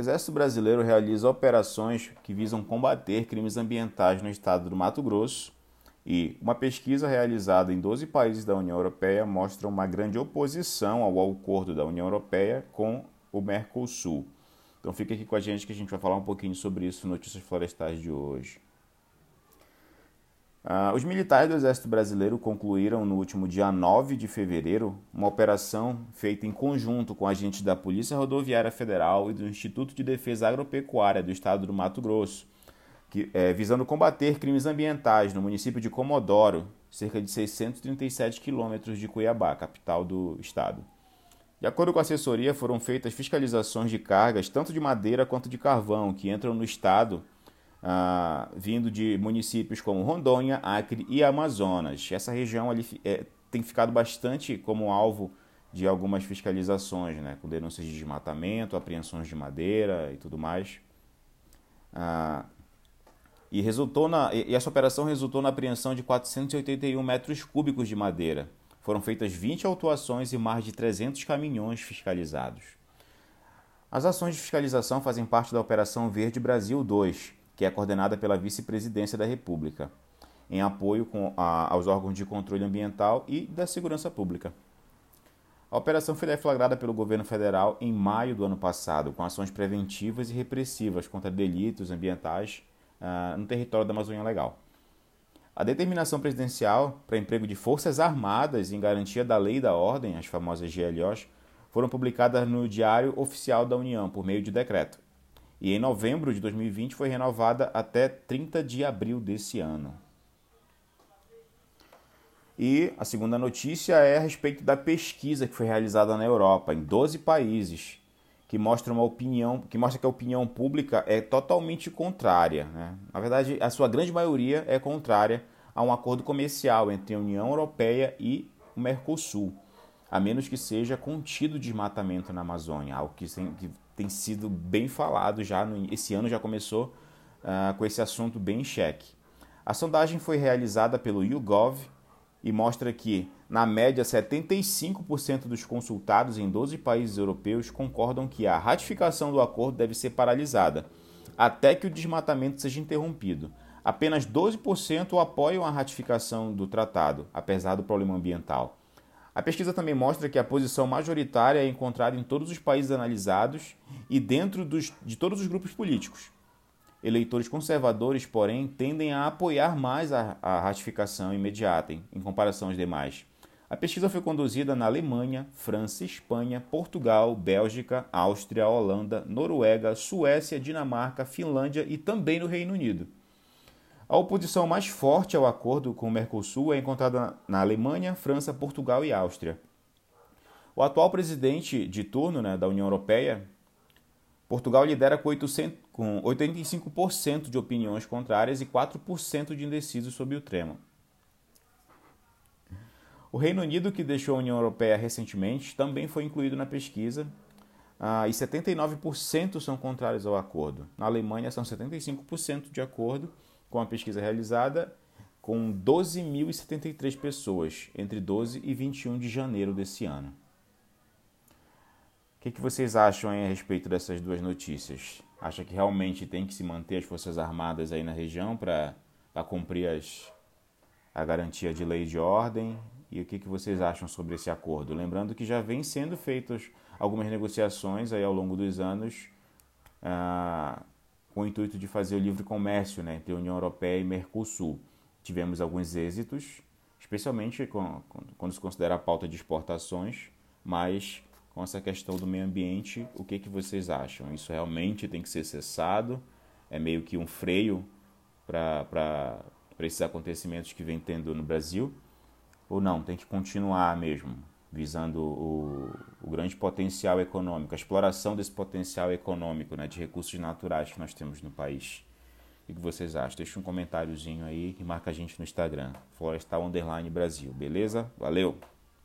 Exército Brasileiro realiza operações que visam combater crimes ambientais no estado do Mato Grosso e uma pesquisa realizada em 12 países da União Europeia mostra uma grande oposição ao acordo da União Europeia com o Mercosul. Então fica aqui com a gente que a gente vai falar um pouquinho sobre isso no Notícias Florestais de hoje. Ah, os militares do Exército Brasileiro concluíram no último dia 9 de fevereiro uma operação feita em conjunto com agentes da Polícia Rodoviária Federal e do Instituto de Defesa Agropecuária do Estado do Mato Grosso, que, é, visando combater crimes ambientais no município de Comodoro, cerca de 637 quilômetros de Cuiabá, capital do estado. De acordo com a assessoria, foram feitas fiscalizações de cargas tanto de madeira quanto de carvão que entram no estado ah, vindo de municípios como Rondônia, Acre e Amazonas. Essa região ali é, tem ficado bastante como alvo de algumas fiscalizações, né, com denúncias de desmatamento, apreensões de madeira e tudo mais. Ah, e, resultou na, e essa operação resultou na apreensão de 481 metros cúbicos de madeira. Foram feitas 20 autuações e mais de 300 caminhões fiscalizados. As ações de fiscalização fazem parte da Operação Verde Brasil 2, que é coordenada pela Vice-Presidência da República, em apoio com a, aos órgãos de controle ambiental e da segurança pública. A operação foi deflagrada pelo governo federal em maio do ano passado, com ações preventivas e repressivas contra delitos ambientais uh, no território da Amazônia Legal. A determinação presidencial para emprego de forças armadas em garantia da lei e da ordem, as famosas GLOs, foram publicadas no Diário Oficial da União por meio de decreto e em novembro de 2020 foi renovada até 30 de abril desse ano. E a segunda notícia é a respeito da pesquisa que foi realizada na Europa, em 12 países, que mostra uma opinião, que mostra que a opinião pública é totalmente contrária. Né? Na verdade, a sua grande maioria é contrária a um acordo comercial entre a União Europeia e o Mercosul, a menos que seja contido desmatamento na Amazônia, algo que tem sido bem falado já. No, esse ano já começou uh, com esse assunto bem em xeque. A sondagem foi realizada pelo YouGov e mostra que, na média, 75% dos consultados em 12 países europeus concordam que a ratificação do acordo deve ser paralisada, até que o desmatamento seja interrompido. Apenas 12% apoiam a ratificação do tratado, apesar do problema ambiental. A pesquisa também mostra que a posição majoritária é encontrada em todos os países analisados e dentro dos, de todos os grupos políticos. Eleitores conservadores, porém, tendem a apoiar mais a, a ratificação imediata em, em comparação aos demais. A pesquisa foi conduzida na Alemanha, França, Espanha, Portugal, Bélgica, Áustria, Holanda, Noruega, Suécia, Dinamarca, Finlândia e também no Reino Unido. A oposição mais forte ao acordo com o Mercosul é encontrada na Alemanha, França, Portugal e Áustria. O atual presidente de turno né, da União Europeia, Portugal lidera com, 800, com 85% de opiniões contrárias e 4% de indecisos sobre o tema. O Reino Unido, que deixou a União Europeia recentemente, também foi incluído na pesquisa ah, e 79% são contrários ao acordo. Na Alemanha, são 75% de acordo com a pesquisa realizada com 12.073 pessoas entre 12 e 21 de janeiro desse ano. O que, que vocês acham a respeito dessas duas notícias? Acha que realmente tem que se manter as Forças Armadas aí na região para cumprir as, a garantia de lei e de ordem? E o que, que vocês acham sobre esse acordo? Lembrando que já vem sendo feitas algumas negociações aí ao longo dos anos ah, com o intuito de fazer o livre comércio né, entre União Europeia e Mercosul. Tivemos alguns êxitos, especialmente com, quando se considera a pauta de exportações, mas com essa questão do meio ambiente, o que, que vocês acham? Isso realmente tem que ser cessado? É meio que um freio para esses acontecimentos que vem tendo no Brasil? Ou não, tem que continuar mesmo? Visando o, o, grande potencial econômico, a exploração desse potencial econômico né, de recursos naturais que nós temos no país. O que vocês acham? Deixa um comentáriozinho aí e marca a gente no Instagram, Florestal Underline Brasil, beleza? Valeu!